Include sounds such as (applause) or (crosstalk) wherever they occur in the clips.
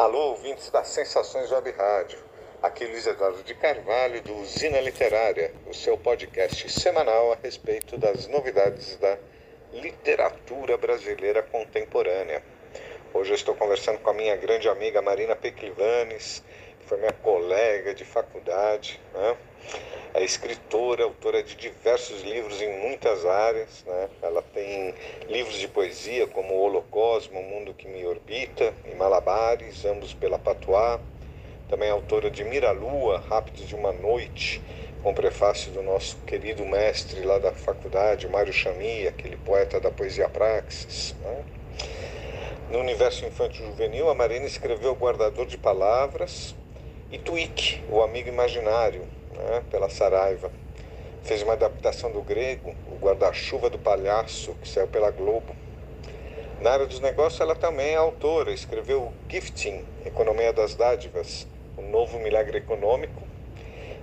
Alô, ouvintes das Sensações Web Rádio. Aqui Luiz Eduardo de Carvalho, do Usina Literária, o seu podcast semanal a respeito das novidades da literatura brasileira contemporânea. Hoje eu estou conversando com a minha grande amiga Marina Peclivanes, que foi minha colega de faculdade, né? É escritora, autora de diversos livros em muitas áreas. Né? Ela tem livros de poesia como O Holocosmo, O Mundo que Me Orbita e Malabares, ambos pela Patois. Também é autora de Mira Lua, Rápidos de uma Noite, com prefácio do nosso querido mestre lá da faculdade, Mário Chami, aquele poeta da poesia praxis. Né? No universo infantil juvenil, a Marina escreveu Guardador de Palavras e Twik, o Amigo Imaginário, né, pela Saraiva. Fez uma adaptação do grego, o Guarda-Chuva do Palhaço, que saiu pela Globo. Na área dos negócios, ela também é autora, escreveu Gifting, Economia das Dádivas, o novo milagre econômico,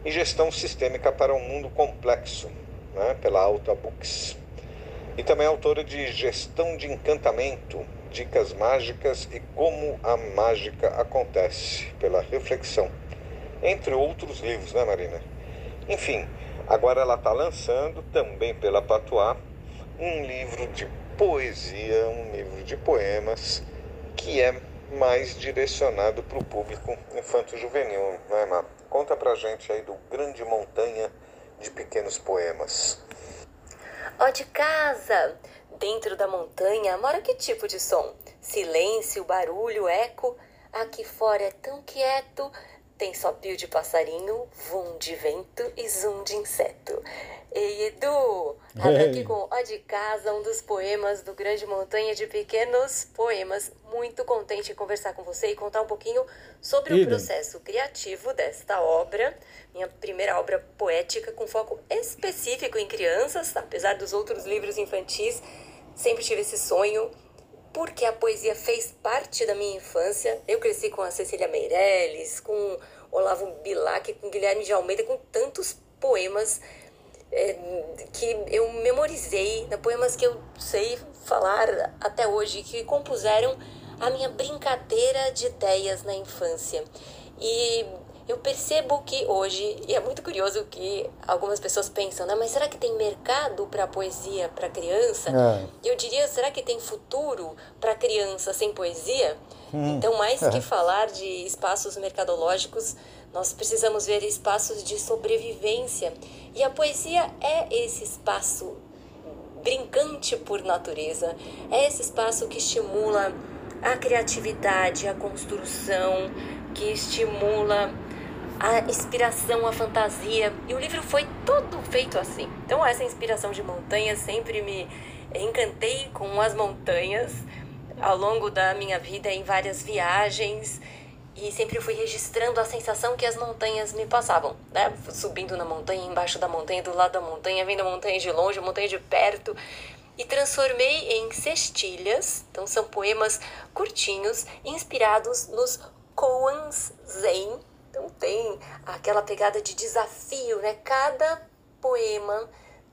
e Gestão Sistêmica para um Mundo Complexo, né, pela Alta Books. E também é autora de Gestão de Encantamento, Dicas Mágicas e Como a Mágica Acontece, pela Reflexão. Entre outros livros, né, Marina? Enfim, agora ela está lançando, também pela Patois, um livro de poesia, um livro de poemas, que é mais direcionado para o público infanto-juvenil, né, Mar? Conta pra gente aí do Grande Montanha de Pequenos Poemas. Ó de casa! Dentro da montanha mora que tipo de som? Silêncio, barulho, eco. Aqui fora é tão quieto. Tem só pio de passarinho, vum de vento e zum de inseto. Ei, Edu! (laughs) Abro aqui com Ó de Casa, um dos poemas do Grande Montanha de Pequenos Poemas. Muito contente em conversar com você e contar um pouquinho sobre o processo criativo desta obra. Minha primeira obra poética com foco específico em crianças, apesar dos outros livros infantis. Sempre tive esse sonho porque a poesia fez parte da minha infância. Eu cresci com a Cecília Meirelles, com Olavo Bilac, com Guilherme de Almeida, com tantos poemas é, que eu memorizei, né, poemas que eu sei falar até hoje, que compuseram a minha brincadeira de ideias na infância. E eu percebo que hoje, e é muito curioso que algumas pessoas pensam, né? Mas será que tem mercado para poesia para criança? É. Eu diria, será que tem futuro para criança sem poesia? Hum. Então, mais que (laughs) falar de espaços mercadológicos, nós precisamos ver espaços de sobrevivência. E a poesia é esse espaço brincante por natureza, é esse espaço que estimula a criatividade, a construção, que estimula a inspiração, a fantasia. E o livro foi todo feito assim. Então, essa inspiração de montanhas sempre me encantei com as montanhas ao longo da minha vida em várias viagens e sempre fui registrando a sensação que as montanhas me passavam, né? Subindo na montanha, embaixo da montanha, do lado da montanha, vendo a montanha de longe, a montanha de perto. E transformei em cestilhas, então são poemas curtinhos, inspirados nos koans zen, então tem aquela pegada de desafio, né? Cada poema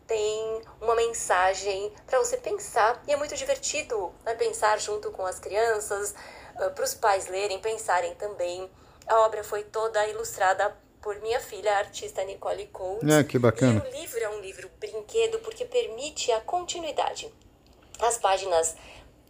tem uma mensagem para você pensar e é muito divertido né? pensar junto com as crianças, para os pais lerem, pensarem também. A obra foi toda ilustrada por minha filha, a artista Nicole Coates. É, que bacana. E o livro é um livro brinquedo porque permite a continuidade. As páginas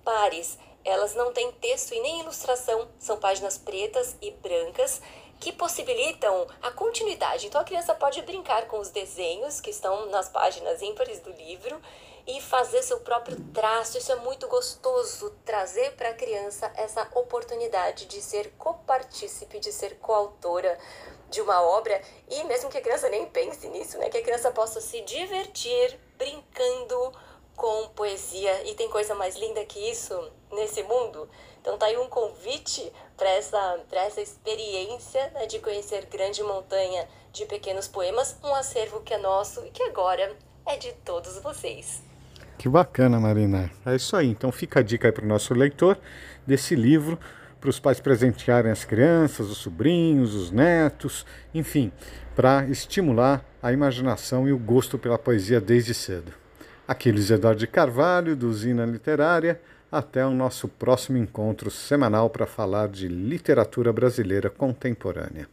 pares, elas não têm texto e nem ilustração, são páginas pretas e brancas que possibilitam a continuidade. Então a criança pode brincar com os desenhos que estão nas páginas ímpares do livro e fazer seu próprio traço. Isso é muito gostoso, trazer para a criança essa oportunidade de ser copartícipe, de ser coautora de uma obra e mesmo que a criança nem pense nisso, né, que a criança possa se divertir brincando com poesia. E tem coisa mais linda que isso nesse mundo? Então tá aí um convite para essa, essa experiência né, de conhecer Grande Montanha de Pequenos Poemas, um acervo que é nosso e que agora é de todos vocês. Que bacana, Marina. É isso aí. Então fica a dica aí para o nosso leitor desse livro, para os pais presentearem as crianças, os sobrinhos, os netos, enfim, para estimular a imaginação e o gosto pela poesia desde cedo. Aqui Luiz Eduardo de Carvalho, do Usina Literária, Até o nosso próximo encontro semanal para falar de literatura brasileira contemporânea.